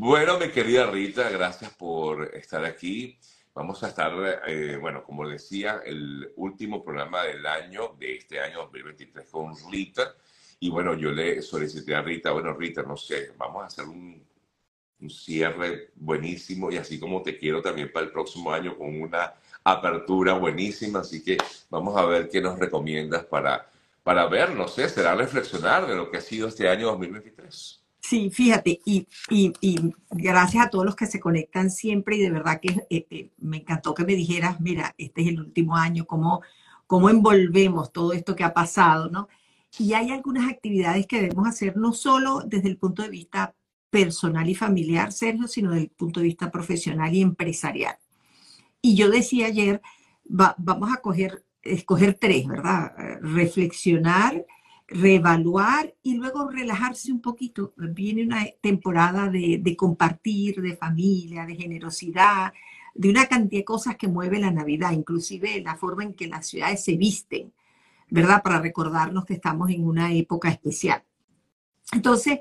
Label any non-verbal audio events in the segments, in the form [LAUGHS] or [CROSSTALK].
Bueno, mi querida Rita, gracias por estar aquí. Vamos a estar, eh, bueno, como decía, el último programa del año, de este año 2023 con Rita. Y bueno, yo le solicité a Rita, bueno, Rita, no sé, vamos a hacer un, un cierre buenísimo y así como te quiero también para el próximo año con una apertura buenísima. Así que vamos a ver qué nos recomiendas para, para ver, no sé, será reflexionar de lo que ha sido este año 2023. Sí, fíjate, y, y, y, gracias a todos los que se conectan siempre y de verdad que eh, eh, me encantó que me dijeras, mira, este es el último año, cómo, cómo envolvemos todo esto que ha pasado, ¿no? Y hay algunas actividades que debemos hacer no solo desde el punto de vista personal y familiar, Sergio, sino desde el punto de vista profesional y empresarial. Y yo decía ayer, vamos a coger, escoger tres, ¿verdad? Reflexionar, reevaluar y luego relajarse un poquito. Viene una temporada de, compartir, de familia, de generosidad, de una cantidad de cosas que mueve la Navidad, inclusive la forma en que las ciudades se visten, ¿verdad? Para recordarnos que estamos en una época especial. Entonces,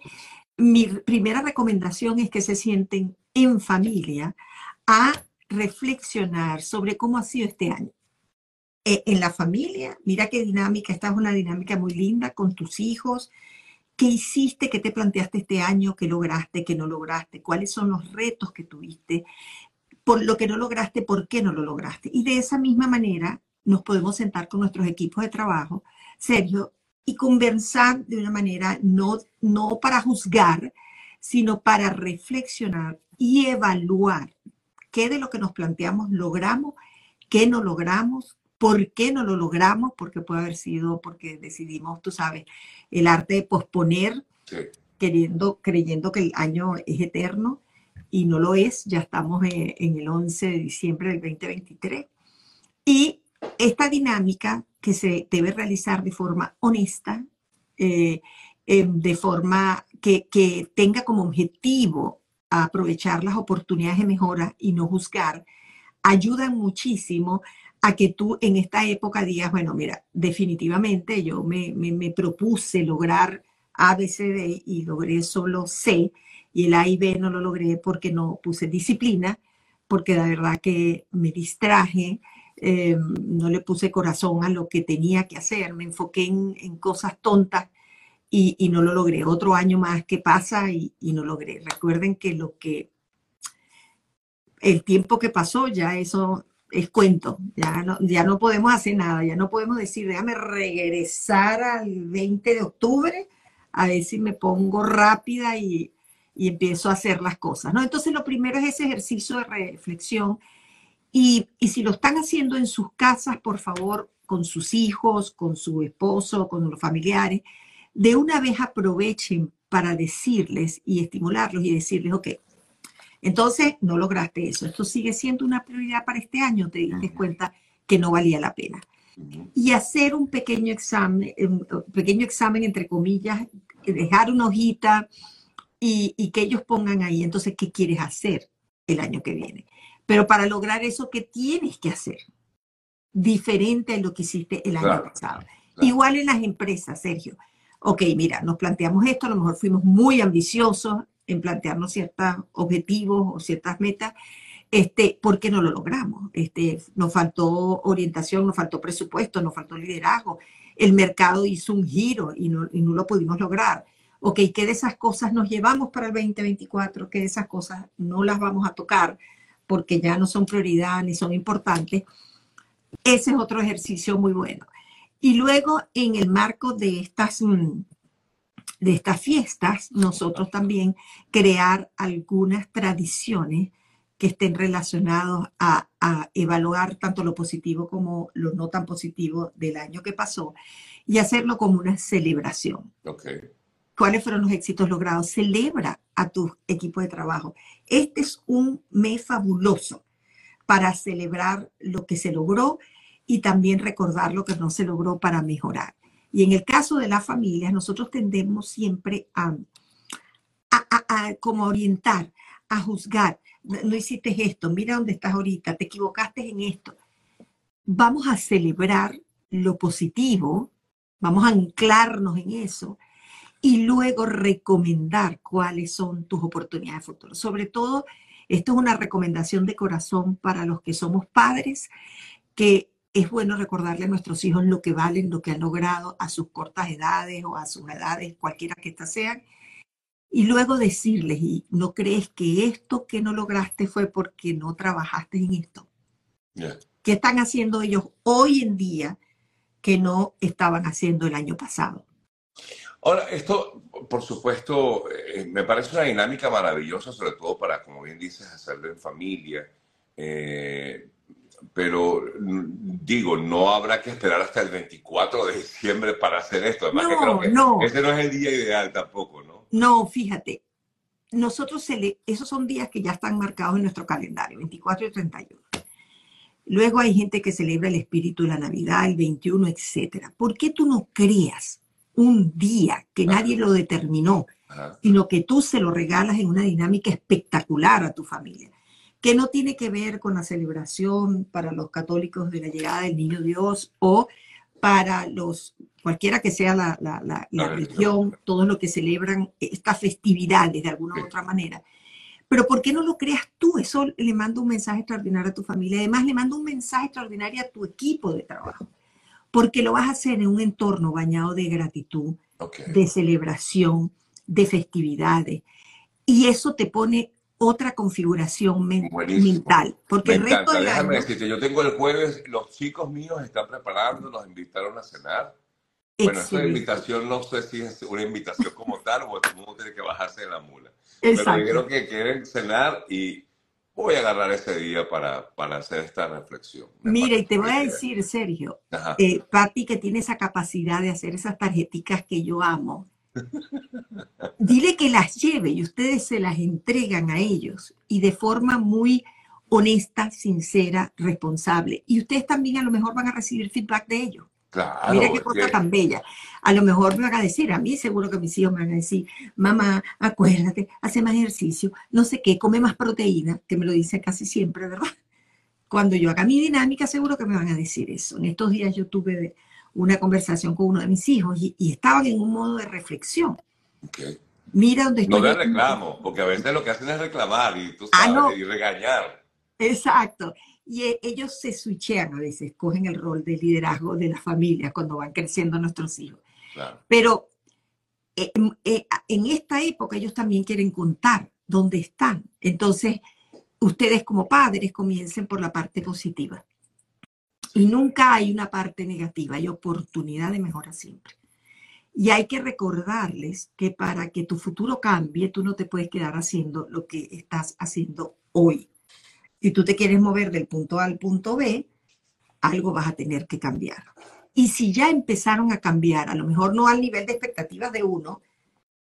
mi primera recomendación es que se sienten en familia a reflexionar sobre cómo ha sido este año. E, en la familia, mira qué dinámica, esta es una dinámica muy linda con tus hijos. ¿Qué hiciste, qué te planteaste este año, qué lograste, qué no lograste? ¿Cuáles son los retos que tuviste? Por lo que no lograste, ¿por qué no lo lograste? Y de esa misma manera nos podemos sentar con nuestros equipos de trabajo, Sergio, y conversar de una manera no, no para juzgar, sino para reflexionar y evaluar qué de lo que nos planteamos logramos, qué no logramos, por qué no lo logramos, porque puede haber sido porque decidimos, tú sabes, el arte de posponer, queriendo, creyendo que el año es eterno y no lo es, ya estamos en el 11 de diciembre del 2023. Y esta dinámica que se debe realizar de forma honesta, eh, em, de forma que, que, tenga como objetivo aprovechar las oportunidades de mejora y no juzgar, ayudan muchísimo a que tú en esta época digas, bueno, mira, definitivamente yo me, me, me propuse lograr A, B, C, D y logré solo C y el A y B no lo logré porque no puse disciplina, porque la verdad que me distraje, eh, no le puse corazón a lo que tenía que hacer, me enfoqué en, en cosas tontas y, y, no lo logré. Otro año más que pasa y, y, no logré. Recuerden que lo que el tiempo que pasó ya eso es cuento, ya no, ya no podemos hacer nada, ya no podemos decir, déjame regresar al 20 de octubre a ver si me pongo rápida y, y empiezo a hacer las cosas, ¿no? Entonces lo primero es ese ejercicio de reflexión y, y, si lo están haciendo en sus casas, por favor, con sus hijos, con su esposo, con los familiares, de una vez aprovechen para decirles y estimularlos y decirles, ok, entonces no lograste eso, esto sigue siendo una prioridad para este año, te diste cuenta que no valía la pena. Y hacer un pequeño examen, un pequeño examen entre comillas, dejar una hojita y, y que ellos pongan ahí, entonces, ¿qué quieres hacer el año que viene? Pero para lograr eso, ¿qué tienes que hacer? Diferente a lo que hiciste el año claro, pasado. Claro. Igual en las empresas, Sergio. Ok, mira, nos planteamos esto, a lo mejor fuimos muy ambiciosos en plantearnos ciertos objetivos o ciertas metas. Este, ¿Por qué no lo logramos? Este, nos faltó orientación, nos faltó presupuesto, nos faltó liderazgo. El mercado hizo un giro y no, y no lo pudimos lograr. Ok, ¿qué de esas cosas nos llevamos para el 2024? ¿Qué de esas cosas no las vamos a tocar? porque ya no son prioridad ni son importantes. Ese es otro ejercicio muy bueno. Y luego, en el marco de estas, mm, de estas fiestas, nosotros también crear algunas tradiciones que estén relacionadas a, a, evaluar tanto lo positivo como lo no tan positivo del año que pasó y hacerlo como una celebración. Okay. ¿Cuáles fueron los éxitos logrados? Celebra a tu equipo de trabajo. Este es un mes fabuloso para celebrar lo que se logró y también recordar lo que no se logró para mejorar. Y en el caso de las familias, nosotros tendemos siempre a, a, a, a como orientar, a juzgar. No, no hiciste esto, mira dónde estás ahorita, te equivocaste en esto. Vamos a celebrar lo positivo, vamos a anclarnos en eso y luego recomendar cuáles son tus oportunidades futuras. Sobre todo, esto es una recomendación de corazón para los que somos padres, que es bueno recordarle a nuestros hijos lo que valen, lo que han logrado a sus cortas edades o a sus edades, cualquiera que éstas sean, y luego decirles, ¿y no crees que esto que no lograste fue porque no trabajaste en esto? ¿Qué están haciendo ellos hoy en día que no estaban haciendo el año pasado? Ahora, esto, por supuesto, eh, me parece una dinámica maravillosa, sobre todo para, como bien dices, hacerlo en familia. Eh, pero mm, digo, no habrá que esperar hasta el 24 de diciembre para hacer esto. Además, no, que creo que no. ese no es el día ideal tampoco, ¿no? No, fíjate, nosotros se le, esos son días que ya están marcados en nuestro calendario, 24 y 31. Luego hay gente que celebra el espíritu de la Navidad, el 21, etcétera. ¿Por qué tú no creas un día que nadie lo determinó, Ajá. sino que tú se lo regalas en una dinámica espectacular a tu familia? Que no tiene que ver con la celebración para los católicos de la llegada del niño Dios o para los, cualquiera que sea la, la, la, religión, todos los que celebran estas festividades de alguna u Sí. otra manera. Pero ¿por qué no lo creas tú? Eso le manda un mensaje extraordinario a tu familia. Además, le manda un mensaje extraordinario a tu equipo de trabajo. Porque lo vas a hacer en un entorno bañado de gratitud, de celebración, de festividades. Y eso te pone otra configuración men- Buenísimo. mental. Porque Me el resto del Déjame año, decirte, yo tengo el jueves, los chicos míos están preparando, nos invitaron a cenar. Bueno, esa invitación no sé si es una invitación como tal o todo el mundo tiene que bajarse de la mula. Pero Exacto. dijeron que quieren cenar y voy a agarrar ese día para, para hacer esta reflexión. Me Mira, y te voy a decir, Sergio, eh, Patti, que tiene esa capacidad de hacer esas tarjeticas que yo amo, dile que las lleve y ustedes se las entregan a ellos y de forma muy honesta, sincera, responsable. Y ustedes también a lo mejor van a recibir feedback de ellos. Claro, Mira qué cosa que- tan bella. A lo mejor me van a decir, a mí seguro que mis hijos me van a decir, mamá, acuérdate, hace más ejercicio, no sé qué, come más proteína, que me lo dicen casi siempre, ¿verdad? Cuando yo haga mi dinámica, seguro que me van a decir eso. En estos días yo tuve una conversación con uno de mis hijos y, y estaban en un modo de reflexión. Mira dónde No estoy. de reclamo, porque a veces lo que hacen es reclamar y tú Ah, sabes, no. y regañar. Exacto. Y eh, ellos se switchean a veces, cogen el rol de liderazgo de la familia cuando van creciendo nuestros hijos. Claro. Pero eh, eh, en esta época ellos también quieren contar dónde están. Entonces, ustedes como padres comiencen por la parte positiva. Y nunca hay una parte negativa, hay oportunidad de mejora siempre. Y hay que recordarles que para que tu futuro cambie, tú no te puedes quedar haciendo lo que estás haciendo hoy. Si tú te quieres mover del punto A al punto B, algo vas a tener que cambiar. Y si ya empezaron a cambiar, a lo mejor no al nivel de expectativas de uno,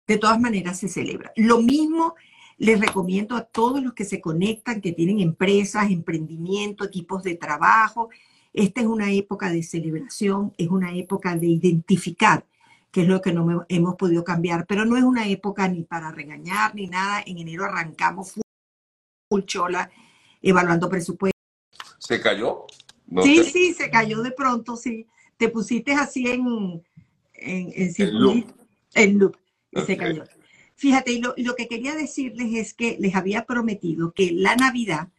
de todas maneras se celebra. Lo mismo les recomiendo a todos los que se conectan, que tienen empresas, emprendimiento, equipos de trabajo. Esta es una época de celebración, es una época de identificar qué es lo que no hemos podido cambiar, pero no es una época ni para regañar ni nada. En enero arrancamos full, chola, evaluando presupuestos. ¿Se cayó? No Sí, sé. sí, se cayó de pronto, sí. Te pusiste así en, en, en circulito, en loop, y se Ok. cayó. Fíjate, y lo, y lo que quería decirles es que les había prometido que la Navidad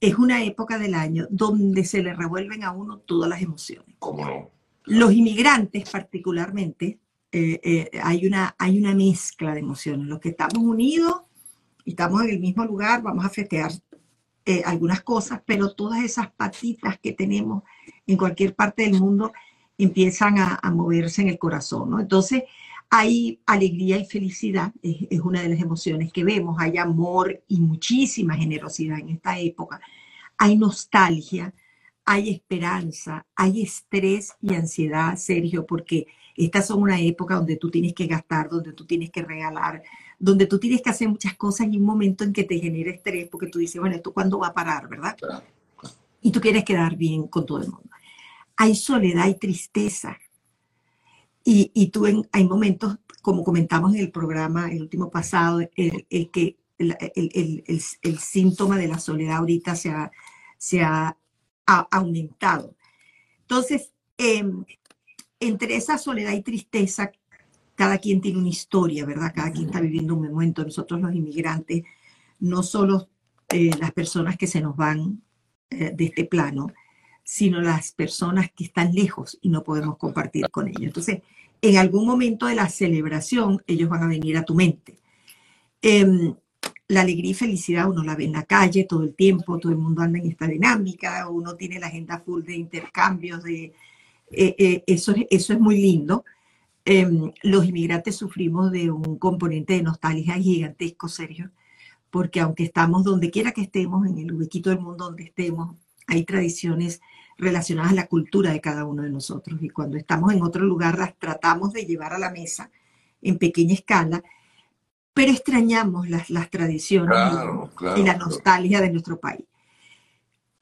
es una época del año donde se le revuelven a uno todas las emociones. ¿Cómo no? Los inmigrantes particularmente, eh, eh, hay, una, hay una mezcla de emociones. Los que estamos unidos y estamos en el mismo lugar, vamos a festejar eh, algunas cosas, pero todas esas patitas que tenemos en cualquier parte del mundo empiezan a, a moverse en el corazón, ¿no? Entonces, hay alegría y felicidad, es, es una de las emociones que vemos, hay amor y muchísima generosidad en esta época, hay nostalgia, hay esperanza, hay estrés y ansiedad, Sergio, porque estas son una época donde tú tienes que gastar, donde tú tienes que regalar, donde tú tienes que hacer muchas cosas y un momento en que te genera estrés porque tú dices, bueno, ¿esto cuándo va a parar, verdad? Claro. Y tú quieres quedar bien con todo el mundo. Hay soledad y tristeza. Y, y tú en, hay momentos, como comentamos en el programa, el último pasado, el, el que el, el- el- síntoma de la soledad ahorita se ha, se ha, ha aumentado. Entonces, em, entre esa soledad y tristeza, cada quien tiene una historia, ¿verdad? Cada quien está viviendo un momento. Nosotros los inmigrantes, no solo eh, las personas que se nos van eh, de este plano, sino las personas que están lejos y no podemos compartir con ellos. Entonces, en algún momento de la celebración, ellos van a venir a tu mente. Em, la alegría y felicidad uno la ve en la calle todo el tiempo, todo el mundo anda en esta dinámica, uno tiene la agenda full de intercambios, de, eh, eso, eso es muy lindo, Em, los inmigrantes sufrimos de un componente de nostalgia gigantesco, Sergio, porque aunque estamos donde quiera que estemos, en el huequito del mundo donde estemos, hay tradiciones relacionadas a la cultura de cada uno de nosotros. Y cuando estamos en otro lugar, las tratamos de llevar a la mesa en pequeña escala, pero extrañamos las, las tradiciones y, la nostalgia de nuestro país.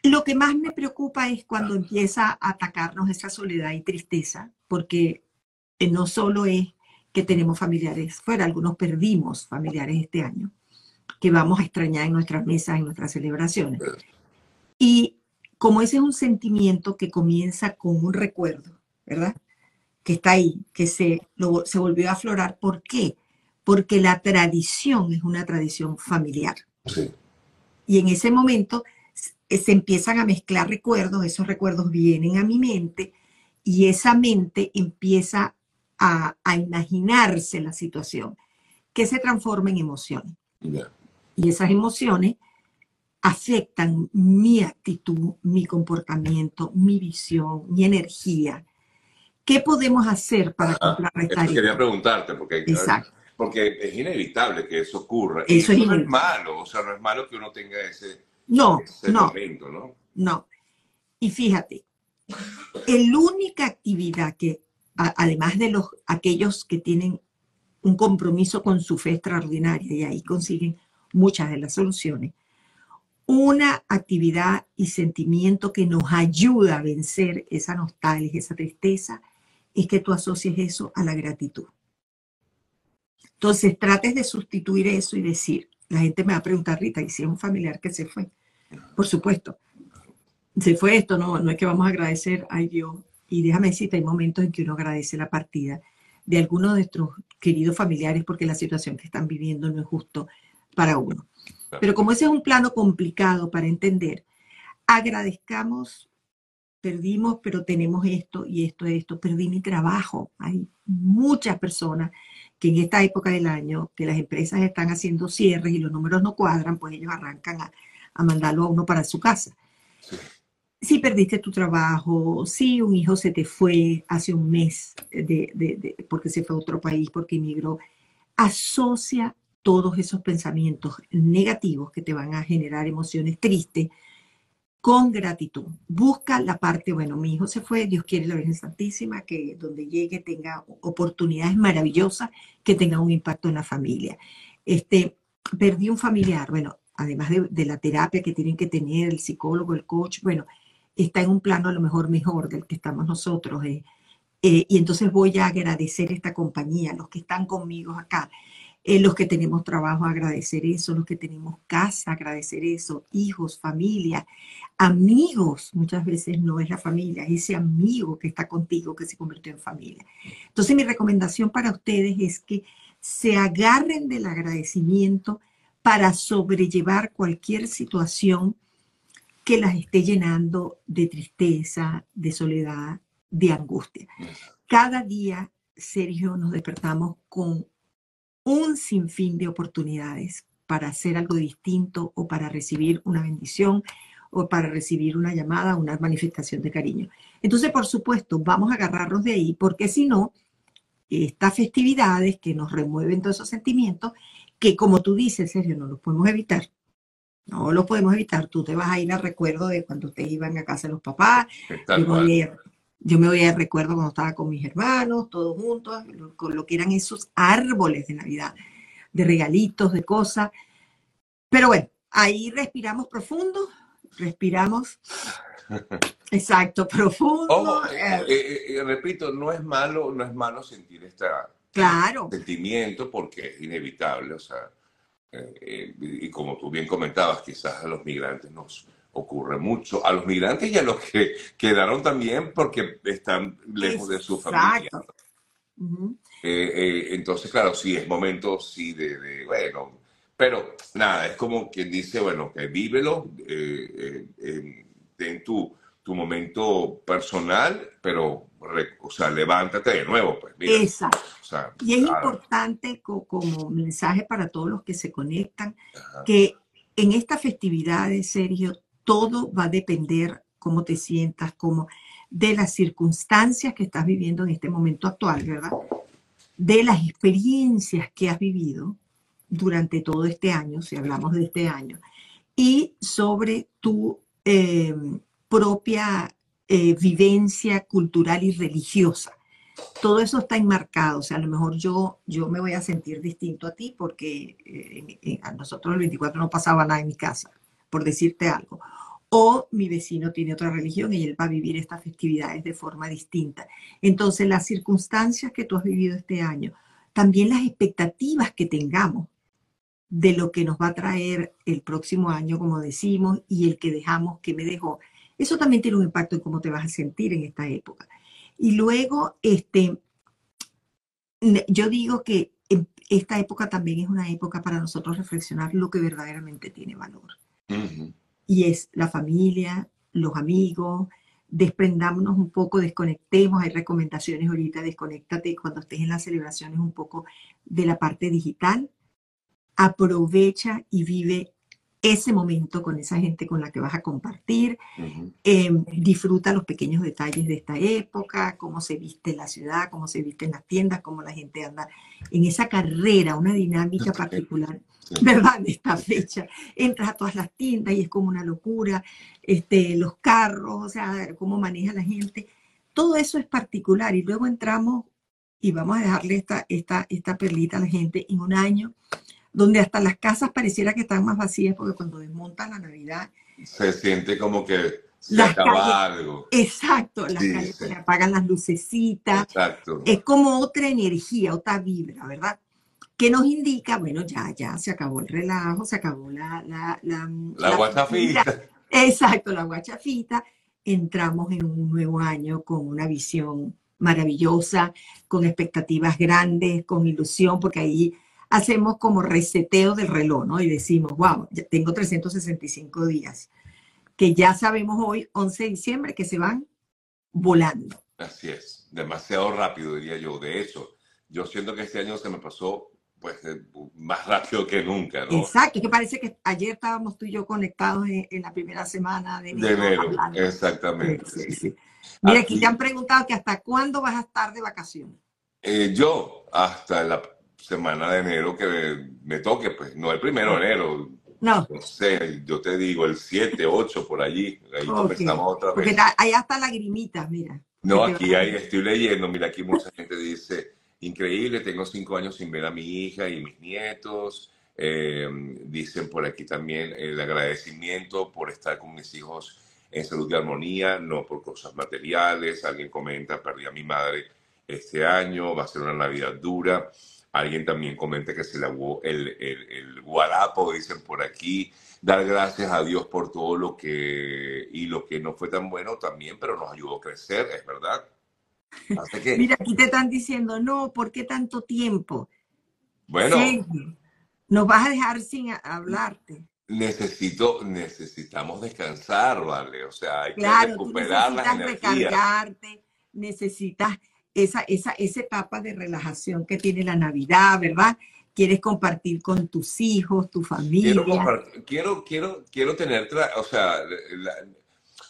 Lo que más me preocupa es cuando empieza a atacarnos esa soledad y tristeza, porque no solo es que tenemos familiares fuera, algunos perdimos familiares este año, que vamos a extrañar en nuestras mesas, en nuestras celebraciones. Y como ese es un sentimiento que comienza con un recuerdo, ¿verdad? Que está ahí, que se, se volvió a aflorar. ¿Por qué? Porque la tradición es una tradición familiar. Y en ese momento se empiezan a mezclar recuerdos, esos recuerdos vienen a mi mente y esa mente empieza a, imaginarse la situación, que se transforma en emociones. Y esas emociones afectan mi actitud, mi comportamiento, mi visión, mi energía. ¿Qué podemos hacer para contrarrestar eso? Quería preguntarte, porque, porque es inevitable que eso ocurra. Eso, y eso no es malo, o sea, no es malo que uno tenga ese, no, no, momento, ¿no? No. Y fíjate, la única actividad que además de los, aquellos que tienen un compromiso con su fe extraordinaria y ahí consiguen muchas de las soluciones, una actividad y sentimiento que nos ayuda a vencer esa nostalgia, esa tristeza, es que tú asocies eso a la gratitud. Entonces, trates de sustituir eso y decir, la gente me va a preguntar, Rita, ¿y si es un familiar que se fue? Por supuesto, se fue esto, no, no es que vamos a agradecer, ay Dios, y déjame decirte, hay momentos en que uno agradece la partida de algunos de nuestros queridos familiares porque la situación que están viviendo no es justo para uno. Pero como ese es un plano complicado para entender, agradezcamos, perdimos, pero tenemos esto y esto, esto, perdí mi trabajo. Hay muchas personas que en esta época del año, que las empresas están haciendo cierres y los números no cuadran, pues ellos arrancan a, a mandarlo a uno para su casa. Si perdiste tu trabajo, si un hijo se te fue hace un mes de, porque se fue a otro país, porque emigró, asocia todos esos pensamientos negativos que te van a generar emociones tristes con gratitud. Busca la parte, bueno, mi hijo se fue, Dios quiere la Virgen Santísima, que donde llegue tenga oportunidades maravillosas, que tenga un impacto en la familia. Este, perdí un familiar, bueno, además de, la terapia que tienen que tener el psicólogo, el coach, bueno, está en un plano a lo mejor mejor del que estamos nosotros. Eh, eh, y entonces voy a agradecer esta compañía, los que están conmigo acá, eh, los que tenemos trabajo, agradecer eso, los que tenemos casa, agradecer eso, hijos, familia, amigos, muchas veces no es la familia, es ese amigo que está contigo que se convirtió en familia. Entonces mi recomendación para ustedes es que se agarren del agradecimiento para sobrellevar cualquier situación que las esté llenando de tristeza, de soledad, de angustia. Cada día, Sergio, nos despertamos con un sinfín de oportunidades para hacer algo distinto o para recibir una bendición o para recibir una llamada, una manifestación de cariño. Entonces, por supuesto, vamos a agarrarnos de ahí, porque si no, estas festividades que nos remueven todos esos sentimientos, que como tú dices, Sergio, no los podemos evitar, no lo podemos evitar. Tú te vas a ir al recuerdo de cuando ustedes iban a casa de los papás. Yo me, voy a, recuerdo cuando estaba con mis hermanos, todos juntos, con lo que eran esos árboles de Navidad, de regalitos, de cosas. Pero bueno, ahí respiramos profundo, respiramos. [LAUGHS] Exacto, profundo. Eh, eh, eh, repito, no es malo, no es malo sentir este claro. sentimiento porque es inevitable, o sea, eh, y como tú bien comentabas, quizás a los migrantes nos ocurre mucho, a los migrantes y a los que quedaron también porque están lejos de su familia. entonces, claro, sí, es momento, sí, de, bueno, pero nada, es como quien dice, bueno, que vívelo, ten tu, tu momento personal, pero, o sea, levántate de nuevo, pues. Exacto. y es importante como mensaje para todos los que se conectan, que en estas festividades, Sergio, todo va a depender cómo te sientas, como de las circunstancias que estás viviendo en este momento actual, ¿verdad? De las experiencias que has vivido durante todo este año, si hablamos de este año, y sobre tu eh, propia eh, vivencia cultural y religiosa. Todo eso está enmarcado, o sea, a lo mejor yo, yo me voy a sentir distinto a ti porque eh, a nosotros el 24 no pasaba nada en mi casa, por decirte algo. O mi vecino tiene otra religión y él va a vivir estas festividades de forma distinta. Entonces, las circunstancias que tú has vivido este año, también las expectativas que tengamos de lo que nos va a traer el próximo año, como decimos, y el que dejamos, que me dejó, eso también tiene un impacto en cómo te vas a sentir en esta época. Y luego, este, yo digo que esta época también es una época para nosotros reflexionar lo que verdaderamente tiene valor. Y es la familia, los amigos, desprendámonos un poco, desconectemos. Hay recomendaciones ahorita, desconéctate cuando estés en las celebraciones un poco de la parte digital. Aprovecha y vive ese momento con esa gente con la que vas a compartir. Em, disfruta los pequeños detalles de esta época, cómo se viste la ciudad, cómo se viste en las tiendas, cómo la gente anda en esa carrera, una dinámica particular, ¿verdad? De esta fecha. Entras a todas las tiendas y es como una locura, este, los carros, o sea, cómo maneja la gente. Todo eso es particular y luego entramos y vamos a dejarle esta, esta, esta perlita a la gente en un año donde hasta las casas pareciera que están más vacías porque cuando desmontan la Navidad... Se siente como que se acaba algo. Exacto, las calles se apagan las lucecitas. Exacto. Es como otra energía, otra vibra, ¿verdad? Que nos indica, bueno, ya, ya, se acabó el relajo, se acabó la... La, la, la guachafita. Exacto, la guachafita. Entramos en un nuevo año con una visión maravillosa, con expectativas grandes, con ilusión, porque ahí hacemos como reseteo del reloj, ¿no? Y decimos, wow, ya tengo 365 días, que ya sabemos hoy, 11 de diciembre, que se van volando. Así es, demasiado rápido, diría yo. De hecho, yo siento que este año se me pasó pues más rápido que nunca, ¿no? Exacto, que parece que ayer estábamos tú y yo conectados en, la primera semana de enero. De enero, exactamente. Sí, sí, Mira, aquí, te han preguntado que hasta cuándo vas a estar de vacaciones. Eh, yo, hasta la semana de enero que me, toque, pues no el primero de enero. No. No sé, yo te digo el 7, 8 por allí. Ahí comenzamos otra vez. Porque allá está lagrimita, mira. No, aquí hay, estoy leyendo, mira, aquí mucha gente dice, increíble, tengo cinco años sin ver a mi hija y mis nietos. Eh, dicen por aquí también el agradecimiento por estar con mis hijos en salud y armonía, no por cosas materiales. Alguien comenta, perdí a mi madre este año, va a ser una Navidad dura. Alguien también comenta que se lavó el, el, el, guarapo, dicen por aquí. Dar gracias a Dios por todo lo que y lo que no fue tan bueno también, pero nos ayudó a crecer, es verdad. [LAUGHS] Mira, aquí te están diciendo, no, ¿por qué tanto tiempo? Bueno. nos vas a dejar sin hablarte. Necesito, necesitamos descansar, ¿vale? O sea, hay que recuperar las energías. recargarte, necesitas esa, esa, esa etapa de relajación que tiene la Navidad, ¿verdad? Quieres compartir con tus hijos, tu familia. Quiero, quiero, quiero, tener, o sea,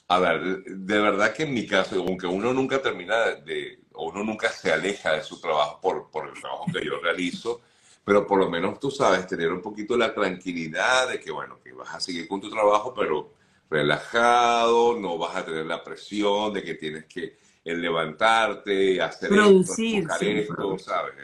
a ver, de verdad que en mi caso, aunque uno nunca termina de, o uno nunca se aleja de su trabajo por, por el trabajo que yo realizo, pero por lo menos tú sabes, tener un poquito la tranquilidad de que, bueno, que vas a seguir con tu trabajo, pero relajado, no vas a tener la presión de que tienes que levantarte, hacer producir, esto, ¿sabes?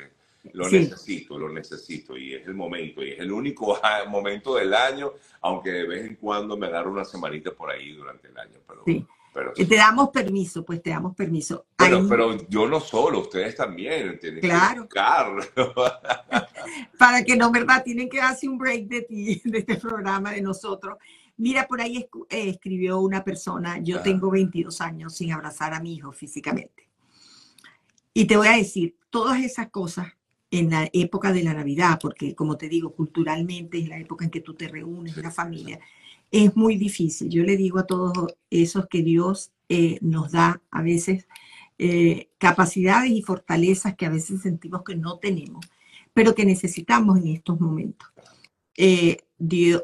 Lo necesito, lo necesito y es el momento y es el único [LAUGHS] momento del año, aunque de vez en cuando me agarro una semanita por ahí durante el año. Pero, sí. pero Te damos permiso, pues te damos permiso. Pero, pero yo no solo, ustedes también tienen claro. que [LAUGHS] Para que no, ¿verdad? Tienen que darse un break de ti, de este programa, de nosotros. Mira, por ahí eh, escribió una persona, yo tengo 22 años sin abrazar a mi hijo físicamente. Y te voy a decir, todas esas cosas en la época de la Navidad, porque como te digo, culturalmente es la época en que tú te reúnes, la familia, es muy difícil. Yo le digo a todos esos que Dios eh, nos da a veces eh, capacidades y fortalezas que a veces sentimos que no tenemos, pero que necesitamos en estos momentos. Eh,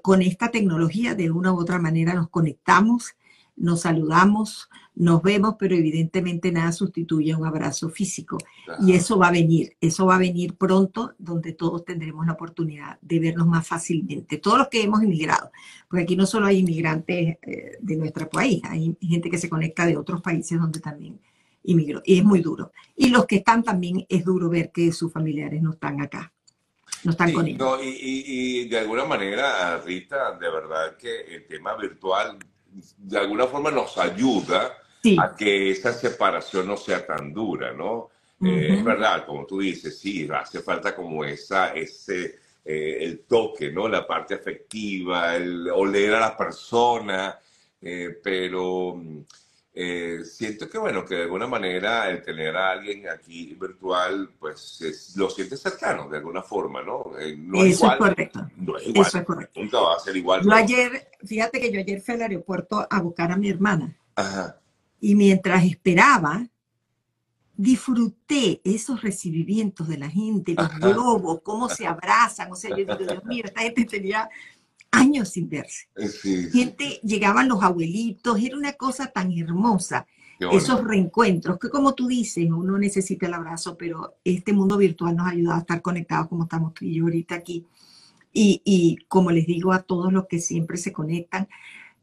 con esta tecnología, de una u otra manera, nos conectamos, nos saludamos, nos vemos, pero evidentemente nada sustituye un abrazo físico. Y eso va a venir, eso va a venir pronto, donde todos tendremos la oportunidad de vernos más fácilmente. Todos los que hemos inmigrado, porque aquí no solo hay inmigrantes eh, de nuestro país, hay gente que se conecta de otros países donde también inmigró, y es muy duro. Y los que están también es duro ver que sus familiares no están acá. No están con ellos. y, y de alguna manera, Rita, de verdad que el tema virtual de alguna forma nos ayuda a que esa separación no sea tan dura, ¿no? Eh, es verdad, como tú dices, sí, hace falta como esa, ese, eh, el toque, ¿no? La parte afectiva, el oler a la persona, eh, pero siento que, bueno, que de alguna manera el tener a alguien aquí virtual, pues lo sientes cercano, de alguna forma, ¿no? no Eso es, correcto. No es igual. Eso es correcto. Nunca va a ser igual. Yo ayer, fíjate que yo ayer fui al aeropuerto a buscar a mi hermana. Ajá. Y mientras esperaba, disfruté esos recibimientos de la gente, los globos, cómo se abrazan. O sea, yo digo, Dios mío, esta gente tenía años sin verse. Gente, llegaban los abuelitos, era una cosa tan hermosa. Esos reencuentros, que como tú dices, uno necesita el abrazo, pero este mundo virtual nos ayuda a estar conectados como estamos tú y yo ahorita aquí. Y, y como les digo a todos los que siempre se conectan,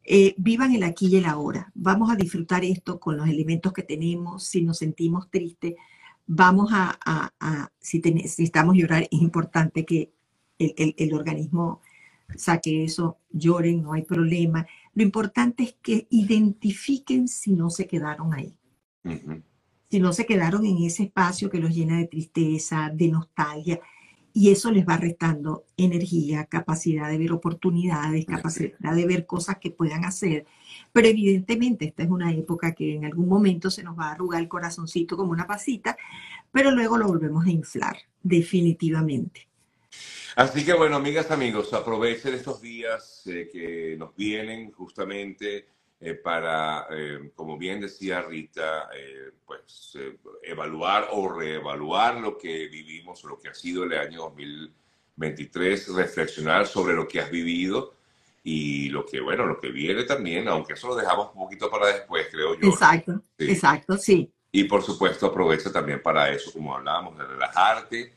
eh, vivan el aquí y el ahora. Vamos a disfrutar esto con los elementos que tenemos. Si nos sentimos tristes, vamos a, si necesitamos llorar, es importante que el, organismo saque eso, lloren, no hay problema. Lo importante es que identifiquen si no se quedaron ahí. Si no se quedaron en ese espacio que los llena de tristeza, de nostalgia, y eso les va restando energía, capacidad de ver oportunidades, capacidad de ver cosas que puedan hacer. Pero evidentemente esta es una época que en algún momento se nos va a arrugar el corazoncito como una pasita, pero luego lo volvemos a inflar, definitivamente. Así que bueno, amigas, amigos, aprovechen estos días eh, que nos vienen justamente eh, para, eh, como bien decía Rita, pues evaluar o reevaluar lo que vivimos, lo que ha sido el año 2023, reflexionar sobre lo que has vivido y lo que, bueno, lo que viene también, aunque eso lo dejamos un poquito para después, creo yo. Exacto, exacto, sí. Y por supuesto aprovecha también para eso, como hablábamos, de relajarte.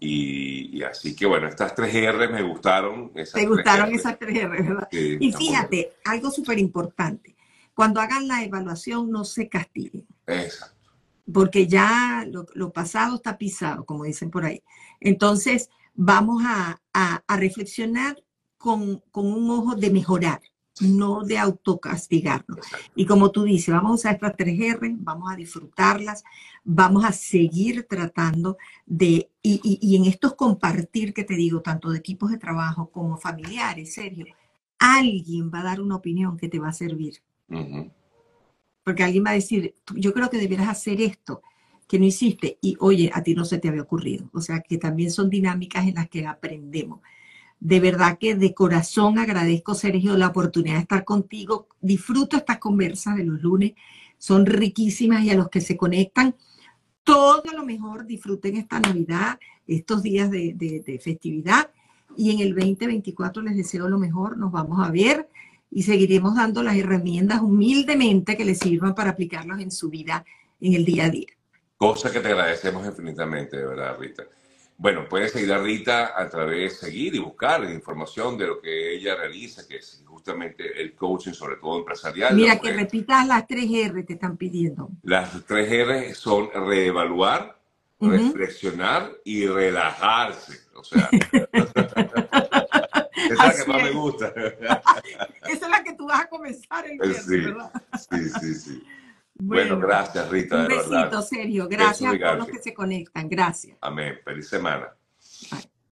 Y, así que bueno, estas tres R me gustaron. Te gustaron esas tres R, ¿verdad? y fíjate, algo súper importante. Cuando hagan la evaluación, no se castiguen. Exacto. Porque ya lo, pasado está pisado, como dicen por ahí. Entonces, vamos a, reflexionar con, con un ojo de mejorar no de autocastigarnos. Y como tú dices, vamos a usar estas tres R, vamos a disfrutarlas, vamos a seguir tratando de, y, en estos compartir que te digo, tanto de equipos de trabajo como familiares, serio, alguien va a dar una opinión que te va a servir. Porque alguien va a decir, yo creo que debieras hacer esto que no hiciste y oye, a ti no se te había ocurrido. O sea, que también son dinámicas en las que aprendemos. De verdad que de corazón agradezco, Sergio, la oportunidad de estar contigo. Disfruto estas conversas de los lunes, son riquísimas y a los que se conectan, todo lo mejor, disfruten esta Navidad, estos días de, festividad y en el 2024 les deseo lo mejor, nos vamos a ver y seguiremos dando las herramientas humildemente que les sirvan para aplicarlos en su vida en el día a día. Cosa que te agradecemos infinitamente, de verdad, Rita. Bueno, puedes seguir a Rita a través, de seguir y buscar información de lo que ella realiza, que es justamente el coaching, sobre todo empresarial. Mira, que repitas las tres R, te están pidiendo. Las tres R son reevaluar, reflexionar y relajarse. O sea, [LAUGHS] esa es la que más me gusta. [LAUGHS] esa es la que tú vas a comenzar el viernes, sí, ¿verdad? Sí, sí, sí. Bueno, gracias, Rita. Un besito, serio. Gracias a todos los que se conectan. Gracias. Amén. Feliz semana.